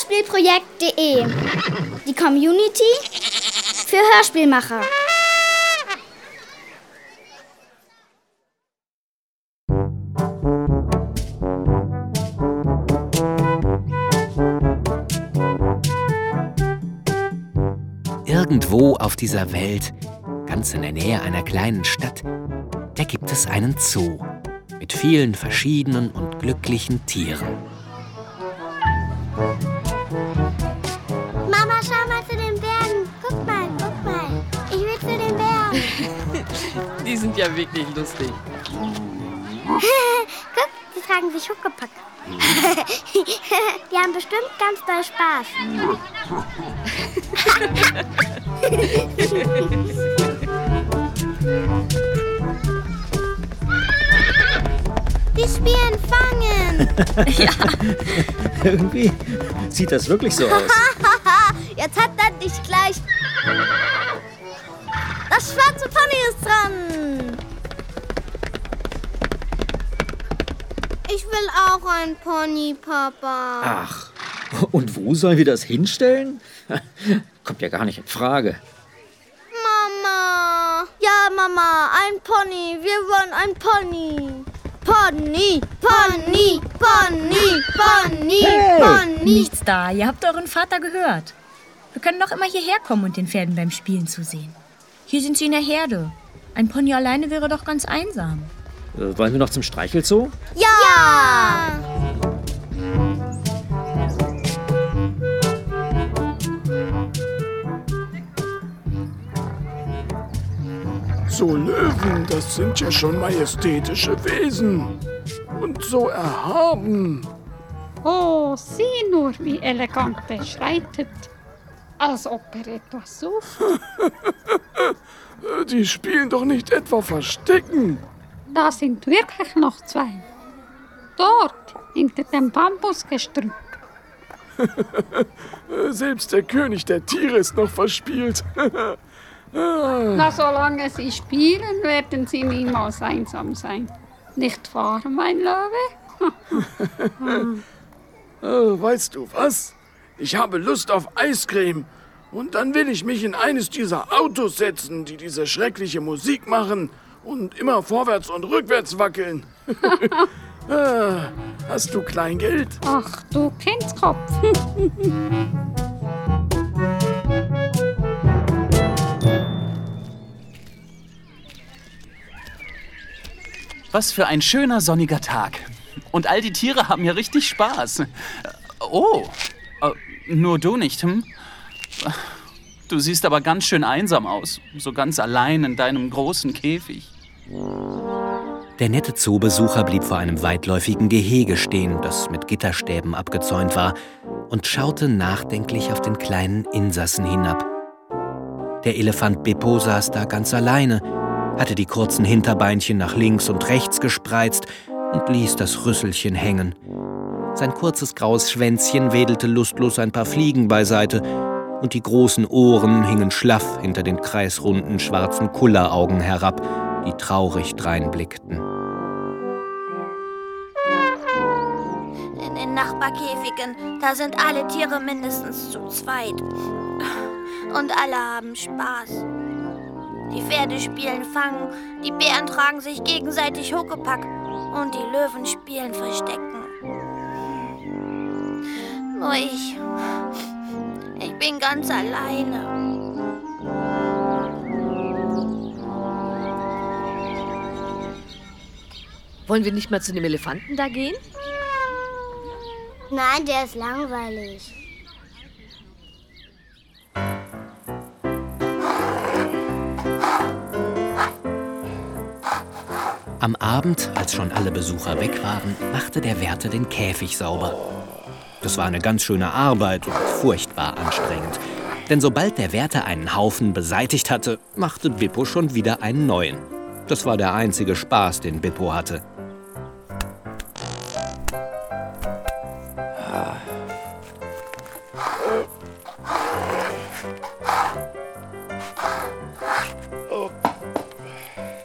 Hörspielprojekt.de. Die Community für Hörspielmacher. Irgendwo auf dieser Welt, ganz in der Nähe einer kleinen Stadt, da gibt es einen Zoo mit vielen verschiedenen und glücklichen Tieren. Ja wirklich lustig. guck, die tragen sich Huckepack. die haben bestimmt ganz doll Spaß. Die spielen Fangen. Irgendwie sieht das wirklich so aus. Jetzt hat er dich gleich. Das schwarze Pony ist dran. Ich will auch ein Pony, Papa. Ach, und wo sollen wir das hinstellen? Kommt ja gar nicht in Frage. Mama. Ja, Mama, ein Pony. Wir wollen ein Pony. Pony, Pony, Pony, Pony, Hey! Pony. Nichts da, ihr habt euren Vater gehört. Wir können doch immer hierher kommen und den Pferden beim Spielen zusehen. Hier sind sie in der Herde. Ein Pony alleine wäre doch ganz einsam. Äh, wollen wir noch zum Streichelzoo? Ja. So Löwen, das sind ja schon majestätische Wesen. Und so erhaben. Oh, sieh nur, wie elegant er schreitet. Als ob er etwas sucht. Die spielen doch nicht etwa Verstecken. Da sind wirklich noch zwei. Dort, hinter dem Bambusgestrüpp. Selbst der König der Tiere ist noch verspielt. Na, solange sie spielen, werden sie niemals einsam sein. Nicht wahr, mein Löwe? Äh, weißt du was? Ich habe Lust auf Eiscreme. Und dann will ich mich in eines dieser Autos setzen, die diese schreckliche Musik machen und immer vorwärts und rückwärts wackeln. äh, hast du Kleingeld? Ach, du Kindskopf. Was für ein schöner sonniger Tag. Und all die Tiere haben ja richtig Spaß. Oh, äh, nur du nicht, hm? Du siehst aber ganz schön einsam aus. So ganz allein in deinem großen Käfig. Der nette Zoobesucher blieb vor einem weitläufigen Gehege stehen, das mit Gitterstäben abgezäunt war, und schaute nachdenklich auf den kleinen Insassen hinab. Der Elefant Bippo saß da ganz alleine, hatte die kurzen Hinterbeinchen nach links und rechts gespreizt und ließ das Rüsselchen hängen. Sein kurzes graues Schwänzchen wedelte lustlos ein paar Fliegen beiseite, und die großen Ohren hingen schlaff hinter den kreisrunden schwarzen Kulleraugen herab, die traurig dreinblickten. In den Nachbarkäfigen, da sind alle Tiere mindestens zu zweit. Und alle haben Spaß. Die Pferde spielen Fangen, die Bären tragen sich gegenseitig Huckepack und die Löwen spielen Verstecken. Nur ich. Ich bin ganz alleine. Wollen wir nicht mal zu dem Elefanten da gehen? Nein, der ist langweilig. Am Abend, als schon alle Besucher weg waren, machte der Wärter den Käfig sauber. Das war eine ganz schöne Arbeit und furchtbar anstrengend. Denn sobald der Wärter einen Haufen beseitigt hatte, machte Bippo schon wieder einen neuen. Das war der einzige Spaß, den Bippo hatte.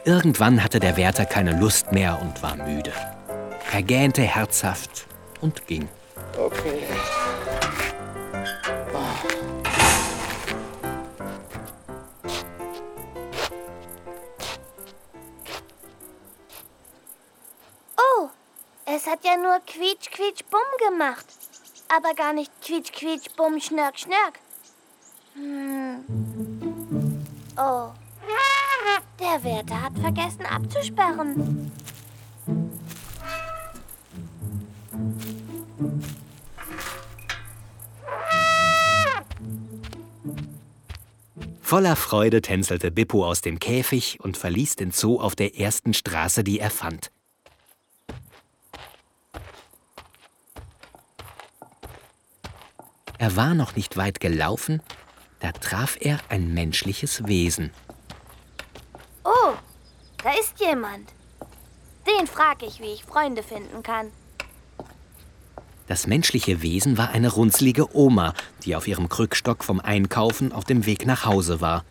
Irgendwann hatte der Wärter keine Lust mehr und war müde. Er gähnte herzhaft und ging. Gemacht. Aber gar nicht quietsch, quietsch, bumm, schnörk, schnörk. Hm. Oh. Der Wärter hat vergessen abzusperren. Voller Freude tänzelte Bippo aus dem Käfig und verließ den Zoo auf der ersten Straße, die er fand. Er war noch nicht weit gelaufen, da traf er ein menschliches Wesen. Oh, da ist jemand. Den frag ich, wie ich Freunde finden kann. Das menschliche Wesen war eine runzlige Oma, die auf ihrem Krückstock vom Einkaufen auf dem Weg nach Hause war.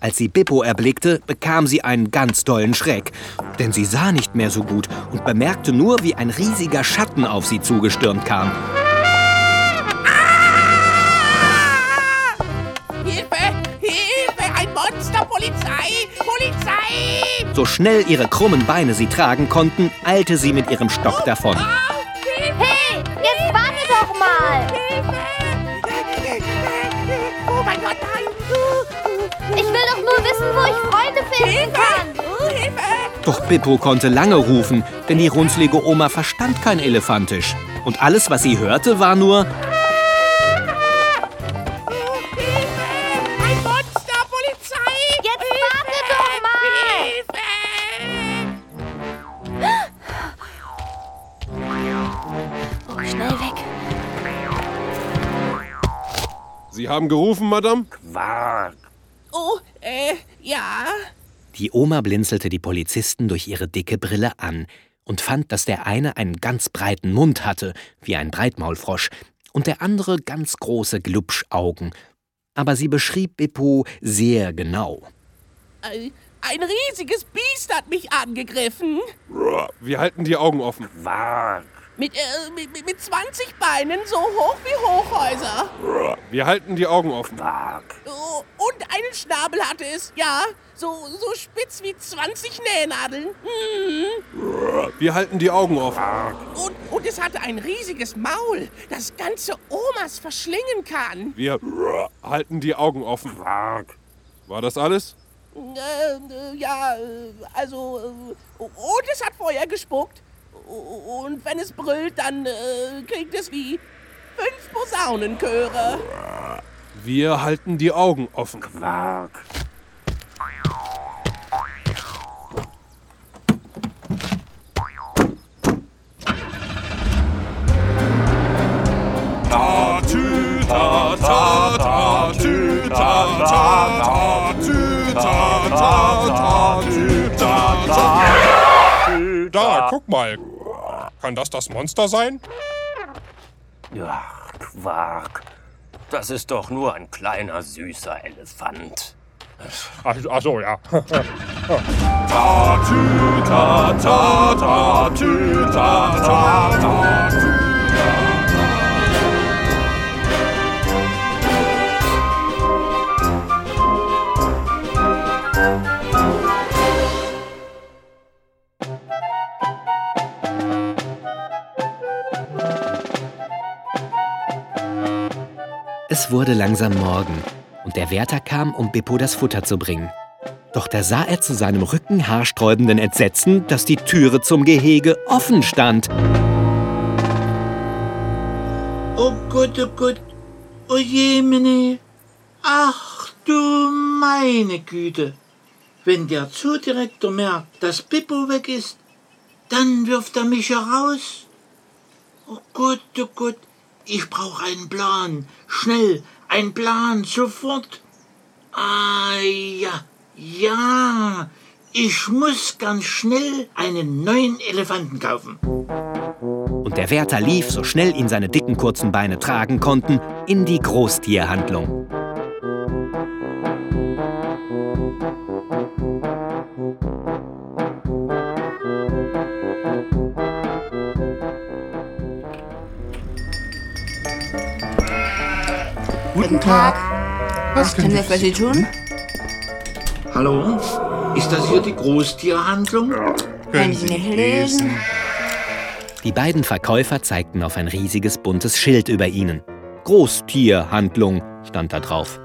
Als sie Bippo erblickte, bekam sie einen ganz dollen Schreck, denn sie sah nicht mehr so gut und bemerkte nur, wie ein riesiger Schatten auf sie zugestürmt kam. Polizei! Polizei! So schnell ihre krummen Beine sie tragen konnten, eilte sie mit ihrem Stock davon. Hey, jetzt warte doch mal! Oh mein Gott, nein! Ich will doch nur wissen, wo ich Freunde finden kann. Hilfe! Doch Bippo konnte lange rufen, denn die runzlige Oma verstand kein Elefantisch. Und alles, was sie hörte, war nur haben gerufen, Madame? Oh, äh, ja. Die Oma blinzelte die Polizisten durch ihre dicke Brille an und fand, dass der eine einen ganz breiten Mund hatte, wie ein Breitmaulfrosch, und der andere ganz große Glubschaugen. Aber sie beschrieb Bippo sehr genau. Ein, ein riesiges Biest hat mich angegriffen. Wir halten die Augen offen. Mit, äh, mit, mit- mit 20 Beinen, so hoch wie Hochhäuser. Wir halten die Augen offen. Oh, und einen Schnabel hatte es, ja. So, so spitz wie 20 Nähnadeln. Mhm. Wir halten die Augen offen. Und, und es hatte ein riesiges Maul, das ganze Omas verschlingen kann. Wir halten die Augen offen. War das alles? Äh, äh, ja, äh, also. Äh, und es hat Feuer gespuckt. Und wenn es brüllt, dann äh, klingt es wie fünf Posaunenchöre. Wir halten die Augen offen. Da, guck mal. Kann das das Monster sein? Ja, Quark. Das ist doch nur ein kleiner, süßer Elefant. Ach, ach so, ja. Es wurde langsam Morgen und der Wärter kam, um Bippo das Futter zu bringen. Doch da sah er zu seinem Rücken haarsträubenden Entsetzen, dass die Türe zum Gehege offen stand. Oh Gott, oh Gott. Oh jemine. Ach du meine Güte. Wenn der Zoodirektor merkt, dass Pippo weg ist, dann wirft er mich heraus. Oh Gott, oh Gott. Ich brauche einen Plan. Schnell, ein Plan, sofort. Ah ja, ja. Ich muss ganz schnell einen neuen Elefanten kaufen. Und der Wärter lief, so schnell ihn seine dicken kurzen Beine tragen konnten, in die Großtierhandlung. Guten Tag. Was können wir für Sie tun? Hallo? Ist das hier die Großtierhandlung? Können Sie nicht lesen? Die beiden Verkäufer zeigten auf ein riesiges buntes Schild über ihnen. Großtierhandlung stand da drauf.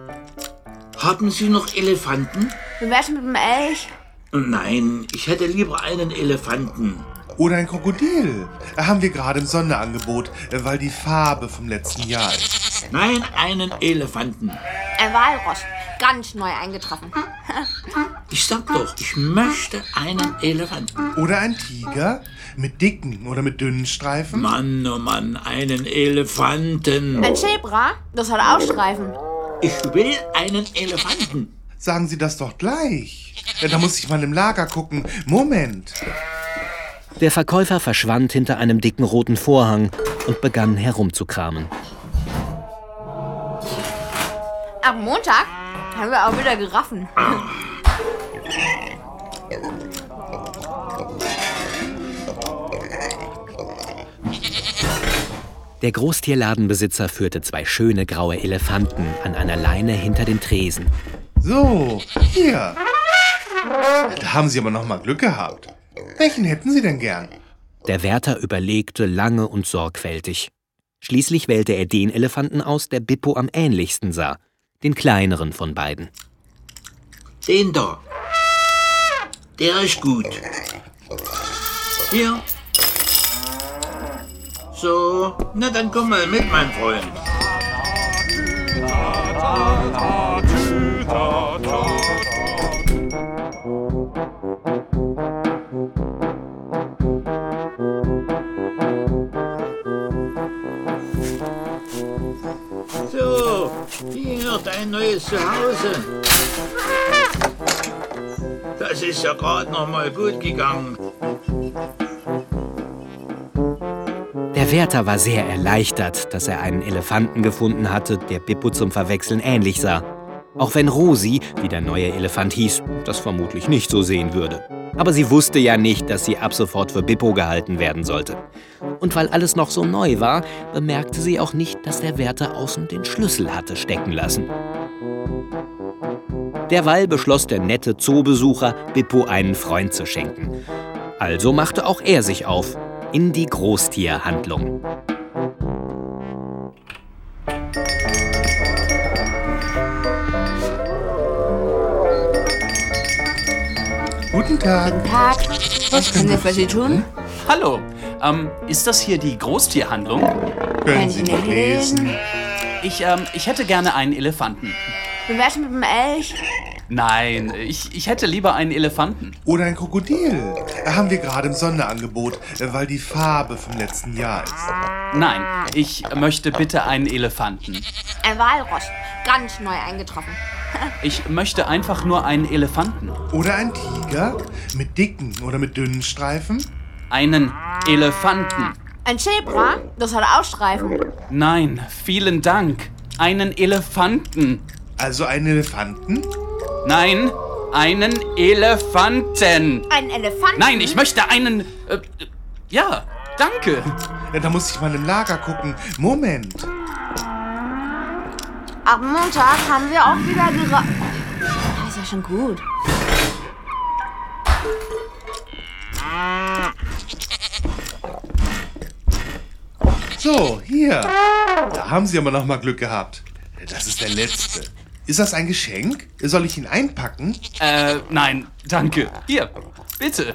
Haben Sie noch Elefanten? Wie wär's mit dem Elch? Nein, ich hätte lieber einen Elefanten. Oder ein Krokodil. Haben wir gerade im Sonderangebot, weil die Farbe vom letzten Jahr ist. Nein, einen Elefanten. Ein Walross. Ganz neu eingetroffen. Ich sag doch, ich möchte einen Elefanten. Oder ein Tiger mit dicken oder mit dünnen Streifen. Mann, oh Mann, einen Elefanten. Ein Zebra? Das hat auch Streifen. Ich will einen Elefanten. Sagen Sie das doch gleich. Ja, da muss ich mal im Lager gucken. Moment. Der Verkäufer verschwand hinter einem dicken roten Vorhang und begann herumzukramen. Am Montag haben wir auch wieder Giraffen. Der Großtierladenbesitzer führte zwei schöne graue Elefanten an einer Leine hinter den Tresen. So, hier. Da haben Sie aber noch mal Glück gehabt. Welchen hätten Sie denn gern? Der Wärter überlegte lange und sorgfältig. Schließlich wählte er den Elefanten aus, der Bippo am ähnlichsten sah. Den kleineren von beiden. Den da. Der ist gut. Hier. So, na dann komm mal mit, mein Freund. Hier dein neues Zuhause. Das ist ja gerade noch mal gut gegangen. Der Wärter war sehr erleichtert, dass er einen Elefanten gefunden hatte, der Bippo zum Verwechseln ähnlich sah. Auch wenn Rosi, wie der neue Elefant hieß, das vermutlich nicht so sehen würde. Aber sie wusste ja nicht, dass sie ab sofort für Bippo gehalten werden sollte. Und weil alles noch so neu war, bemerkte sie auch nicht, dass der Wärter außen den Schlüssel hatte stecken lassen. Derweil beschloss der nette Zoobesucher, Bippo einen Freund zu schenken. Also machte auch er sich auf in die Großtierhandlung. Guten Tag. Guten Tag. Was können wir für Sie tun? Hallo, ähm, ist das hier die Großtierhandlung? Können Sie nicht lesen? Ich, ähm, ich hätte gerne einen Elefanten. Wie wär's mit dem Elch? Nein, ich, ich hätte lieber einen Elefanten. Oder ein Krokodil. Haben wir gerade im Sonderangebot, weil die Farbe vom letzten Jahr ist. Nein, ich möchte bitte einen Elefanten. Ein Walross. Ganz neu eingetroffen. Ich möchte einfach nur einen Elefanten. Oder ein Tiger mit dicken oder mit dünnen Streifen. Einen Elefanten. Ein Zebra? Das hat auch Streifen. Nein, vielen Dank. Einen Elefanten. Also einen Elefanten? Nein, einen Elefanten. Ein Elefanten? Nein, ich möchte einen. Äh, ja, danke. Ja, da muss ich mal im Lager gucken. Moment. Am Montag haben wir auch wieder Giraffen. Das ist ja schon gut. So, hier. Da haben Sie aber noch mal Glück gehabt. Das ist der letzte. Ist das ein Geschenk? Soll ich ihn einpacken? Äh, nein, danke. Hier, bitte.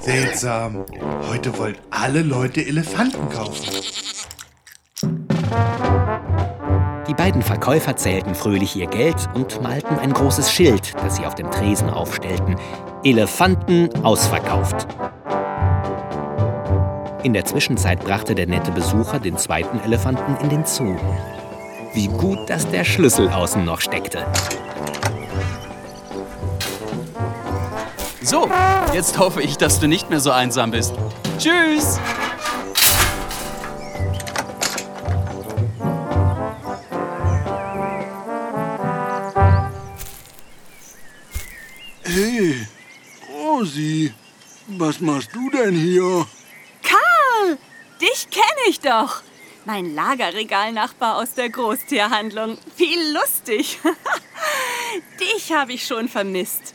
Seltsam. Heute wollen alle Leute Elefanten kaufen. Die beiden Verkäufer zählten fröhlich ihr Geld und malten ein großes Schild, das sie auf dem Tresen aufstellten. Elefanten ausverkauft. In der Zwischenzeit brachte der nette Besucher den zweiten Elefanten in den Zoo. Wie gut, dass der Schlüssel außen noch steckte. So, jetzt hoffe ich, dass du nicht mehr so einsam bist. Tschüss! Was machst du denn hier? Karl, dich kenne ich doch. Mein Lagerregalnachbar aus der Großtierhandlung. Wie lustig. dich habe ich schon vermisst.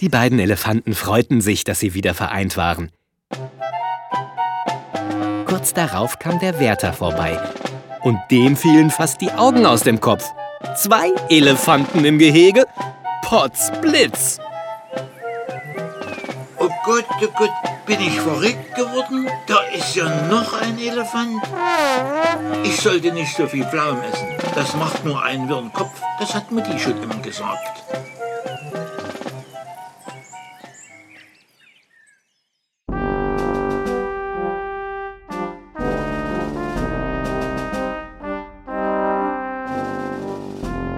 Die beiden Elefanten freuten sich, dass sie wieder vereint waren. Kurz darauf kam der Wärter vorbei. Und dem fielen fast die Augen aus dem Kopf. Zwei Elefanten im Gehege? Potzblitz! Oh Gott, oh Gott, bin ich verrückt geworden? Da ist ja noch ein Elefant. Ich sollte nicht so viel Pflaumen essen. Das macht nur einen wirren Kopf. Das hat Mutti schon immer gesagt.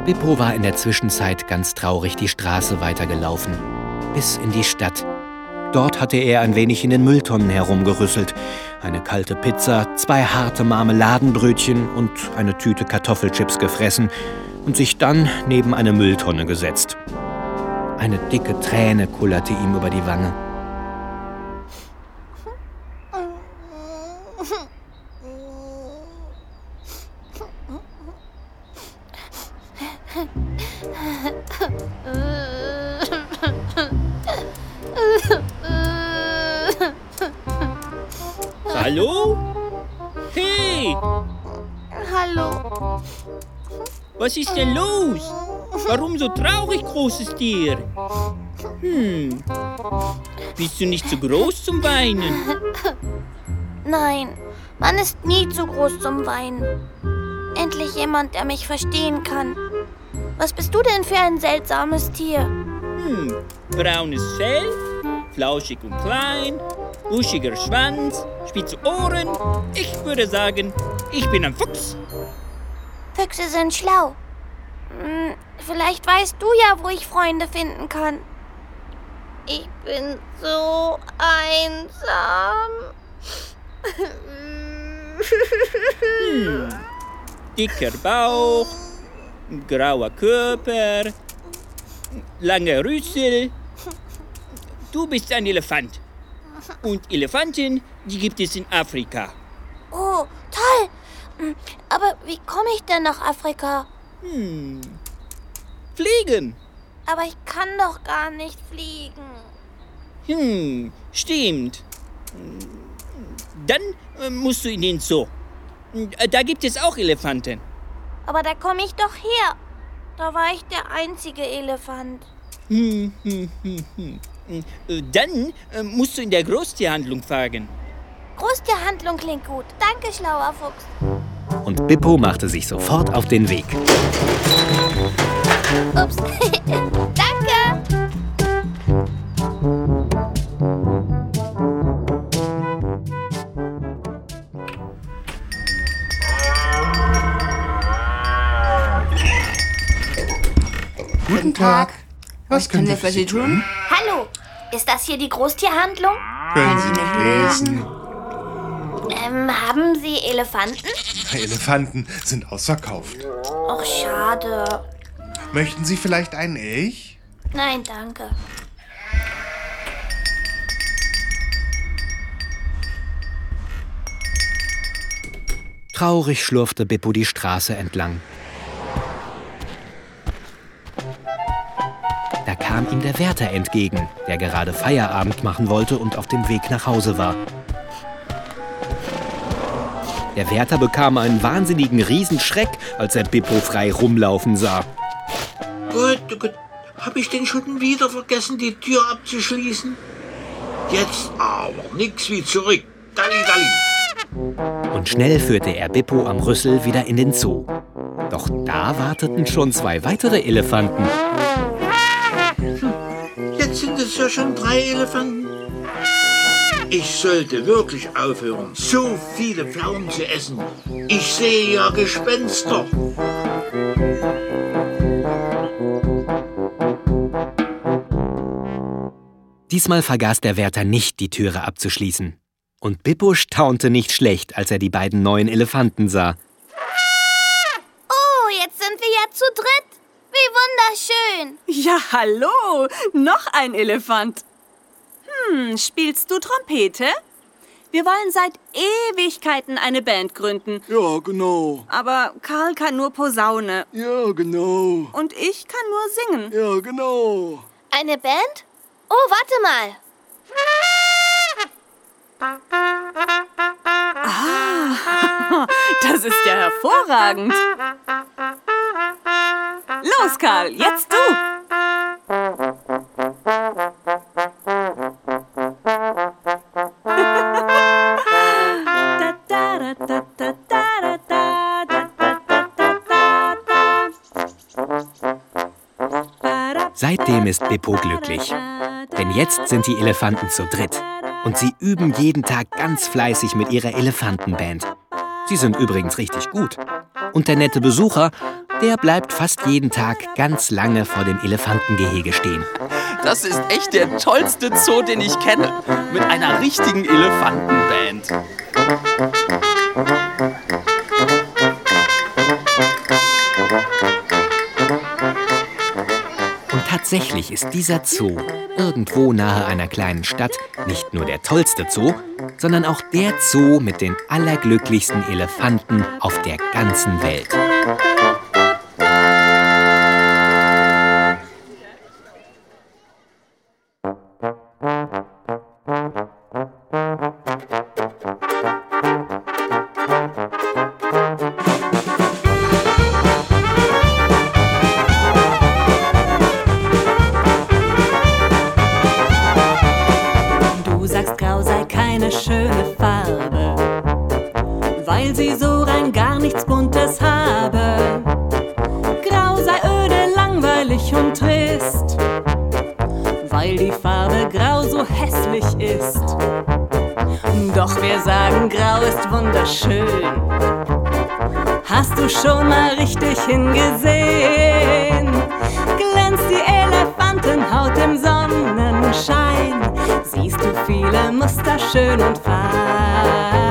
Bippo war in der Zwischenzeit ganz traurig die Straße weitergelaufen. Bis in die Stadt. Dort hatte er ein wenig in den Mülltonnen herumgerüsselt. Eine kalte Pizza, zwei harte Marmeladenbrötchen und eine Tüte Kartoffelchips gefressen und sich dann neben eine Mülltonne gesetzt. Eine dicke Träne kullerte ihm über die Wange. Hallo? Hey, Hallo. was ist denn los? Warum so traurig, großes Tier? Hm, bist du nicht zu groß zum Weinen? Nein, man ist nie zu groß zum Weinen. Endlich jemand, der mich verstehen kann. Was bist du denn für ein seltsames Tier? Hm, braunes Fell, flauschig und klein, buschiger Schwanz, spitze Ohren. Ich würde sagen, ich bin ein Fuchs. Füchse sind schlau. Hm, Vielleicht weißt du ja, wo ich Freunde finden kann. Ich bin so einsam. Hm, dicker Bauch, grauer Körper, lange Rüssel. Du bist ein Elefant. Und Elefanten, die gibt es in Afrika. Oh, toll. Hm, Aber wie komme ich denn nach Afrika? Hm. Fliegen. Aber ich kann doch gar nicht fliegen. Hm, stimmt. Dann äh, musst du in den Zoo. Äh, Da gibt es auch Elefanten. Aber da komme ich doch her. Da war ich der einzige Elefant. Hm, hm, hm, hm. Äh, Dann äh, musst du in der Großtierhandlung fragen. Großtierhandlung klingt gut. Danke, schlauer Fuchs. Und Bippo machte sich sofort auf den Weg. Ups. Danke. Guten Tag. Was können wir für Sie tun? Hallo. Ist das hier die Großtierhandlung? Können Sie nicht lesen? Ähm, haben Sie Elefanten? Elefanten sind ausverkauft. Och, schade. Möchten Sie vielleicht einen Elch? Nein, danke. Traurig schlurfte Bippo die Straße entlang. Kam ihm der Wärter entgegen, der gerade Feierabend machen wollte und auf dem Weg nach Hause war. Der Wärter bekam einen wahnsinnigen Riesenschreck, als er Bippo frei rumlaufen sah. Gut, Gott, hab ich denn schon wieder vergessen, die Tür abzuschließen? Jetzt aber nix wie zurück. Dalli, dalli. Und schnell führte er Bippo am Rüssel wieder in den Zoo. Doch da warteten schon zwei weitere Elefanten. Es ja schon drei Elefanten. Ich sollte wirklich aufhören, so viele Pflaumen zu essen. Ich sehe ja Gespenster. Diesmal vergaß der Wärter nicht, die Türe abzuschließen. Und Bippo staunte nicht schlecht, als er die beiden neuen Elefanten sah. Oh, jetzt sind wir ja zu dritt. Wie wunderschön. Ja, hallo. Noch ein Elefant. Hm, spielst du Trompete? Wir wollen seit Ewigkeiten eine Band gründen. Ja, genau. Aber Karl kann nur Posaune. Ja, genau. Und ich kann nur singen. Ja, genau. Eine Band? Oh, warte mal. Ah, das ist ja hervorragend. Karl, jetzt du. Seitdem ist Bippo glücklich. Denn jetzt sind die Elefanten zu dritt. Und sie üben jeden Tag ganz fleißig mit ihrer Elefantenband. Sie sind übrigens richtig gut. Und der nette Besucher, der bleibt fast jeden Tag ganz lange vor dem Elefantengehege stehen. Das ist echt der tollste Zoo, den ich kenne. Mit einer richtigen Elefantenband. Und tatsächlich ist dieser Zoo irgendwo nahe einer kleinen Stadt nicht nur der tollste Zoo, sondern auch der Zoo mit den allerglücklichsten Elefanten auf der ganzen Welt. Du schon mal richtig hingesehen? Glänzt die Elefantenhaut im Sonnenschein? Siehst du viele Muster schön und fein?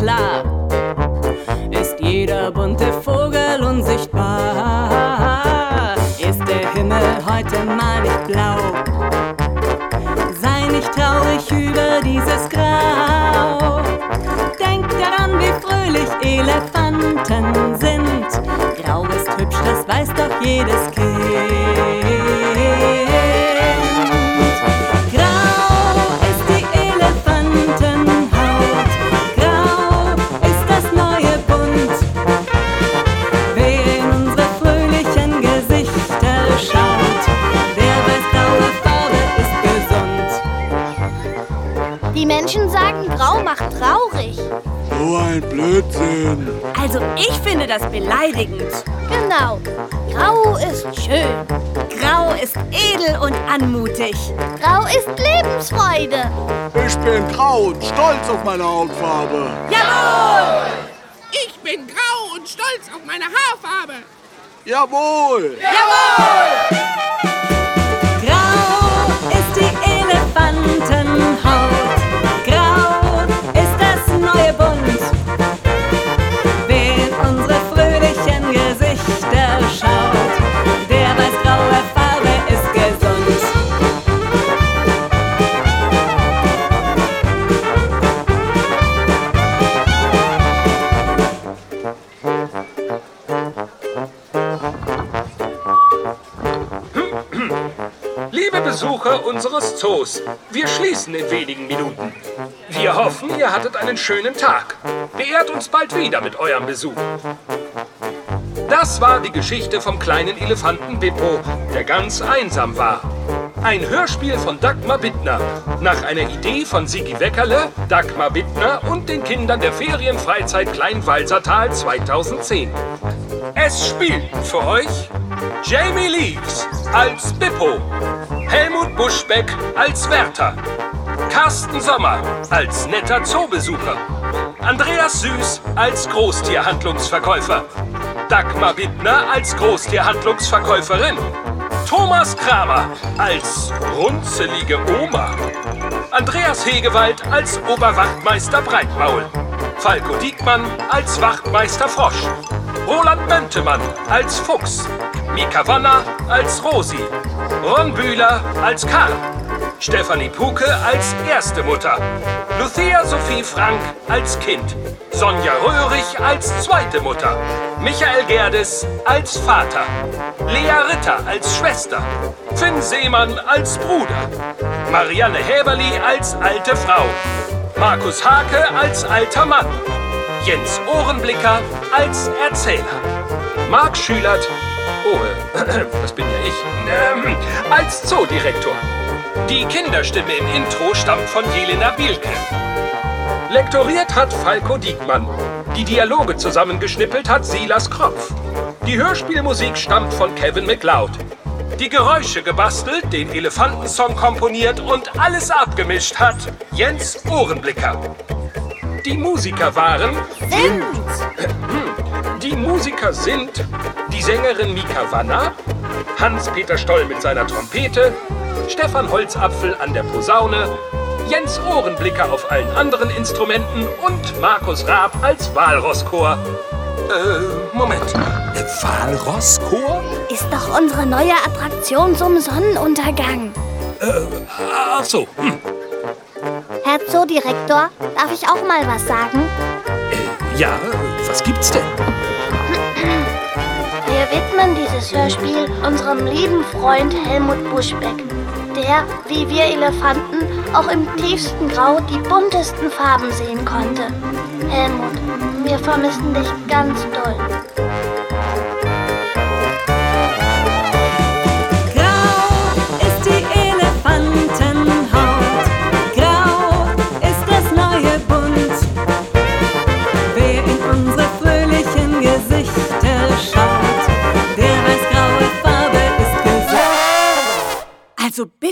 Sonnenklar, ist jeder bunte Vogel unsichtbar. Ist der Himmel heute mal nicht blau? Sei nicht traurig über dieses Grau. Denk daran, wie fröhlich Elefanten sind. Grau ist hübsch, das weiß doch jedes So ein Blödsinn. Also ich finde das beleidigend. Genau. Grau ist schön. Grau ist edel und anmutig. Grau ist Lebensfreude. Ich bin grau und stolz auf meine Hautfarbe. Jawohl! Ich bin grau und stolz auf meine Haarfarbe. Jawohl. Grau ist die Elefantenhaut. Besucher unseres Zoos, wir schließen in wenigen Minuten. Wir hoffen, ihr hattet einen schönen Tag. Beehrt uns bald wieder mit eurem Besuch. Das war die Geschichte vom kleinen Elefanten Bippo, der ganz einsam war. Ein Hörspiel von Dagmar Bittner, nach einer Idee von Sigi Weckerle, Dagmar Bittner und den Kindern der Ferienfreizeit Kleinwalsertal 2010. Es spielten für euch Jamie Leaves als Bippo, Helmut Buschbeck als Wärter, Carsten Sommer als netter Zoobesucher, Andreas Süß als Großtierhandlungsverkäufer, Dagmar Bittner als Großtierhandlungsverkäuferin, Thomas Kramer als runzelige Oma, Andreas Hegewald als Oberwachtmeister Breitmaul, Falco Diekmann als Wachtmeister Frosch, Roland Bentemann als Fuchs, Mika Wanner als Rosi, Ron Bühler als Karl, Stefanie Puke als erste Mutter, Lucia Sophie Frank als Kind, Sonja Röhrig als zweite Mutter, Michael Gerdes als Vater, Lea Ritter als Schwester, Finn Seemann als Bruder, Marianne Häberli als alte Frau, Markus Hake als alter Mann, Jens Ohrenblicker als Erzähler, Marc Schülert, oh, äh, das bin ja ich, ähm, als Zoodirektor. Die Kinderstimme im Intro stammt von Jelena Bielke. Lektoriert hat Falco Diekmann. Die Dialoge zusammengeschnippelt hat Silas Kropf. Die Hörspielmusik stammt von Kevin MacLeod. Die Geräusche gebastelt, den Elefantensong komponiert und alles abgemischt hat Jens Ohrenblicker. Die Musiker waren... Sind! Die Musiker sind die Sängerin Mika Wanner, Hans-Peter Stoll mit seiner Trompete, Stefan Holzapfel an der Posaune, Jens Ohrenblicker auf allen anderen Instrumenten und Markus Raab als Walrosschor. Äh, Moment. Walrosschor? Ist doch unsere neue Attraktion zum Sonnenuntergang. Äh, ach so. Hm. Herr Zoodirektor, darf ich auch mal was sagen? Ja, was gibt's denn? Wir widmen dieses Hörspiel unserem lieben Freund Helmut Buschbeck, der, wie wir Elefanten, auch im tiefsten Grau die buntesten Farben sehen konnte. Helmut, wir vermissen dich ganz doll.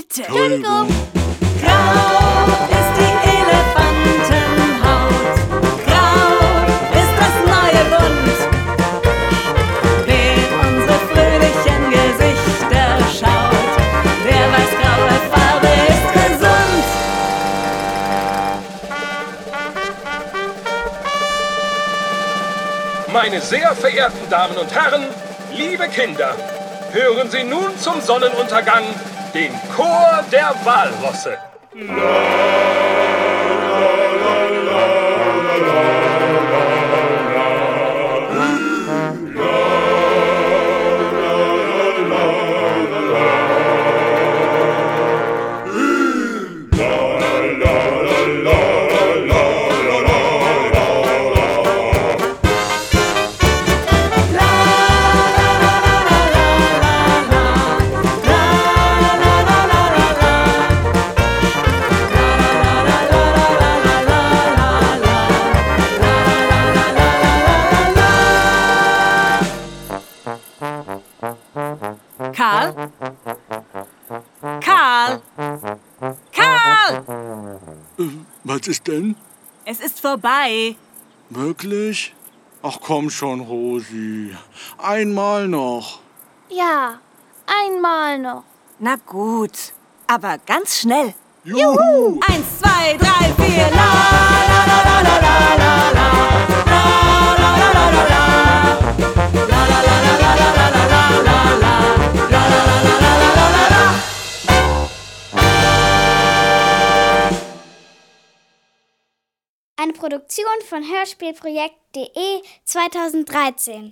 Bitte. Entschuldigung. Grau ist die Elefantenhaut. Grau ist das neue Bunt. Wer in unsere fröhlichen Gesichter schaut, der weiß, graue Farbe ist gesund. Meine sehr verehrten Damen und Herren, liebe Kinder, hören Sie nun zum Sonnenuntergang den Chor der Walrosse. Karl? Ist denn? Es ist vorbei. Wirklich? Ach komm schon, Rosi. Einmal noch. Ja, einmal noch. Na gut, aber ganz schnell. Juhu! Eins, zwei, drei, vier, la Eine Produktion von Hörspielprojekt.de 2013.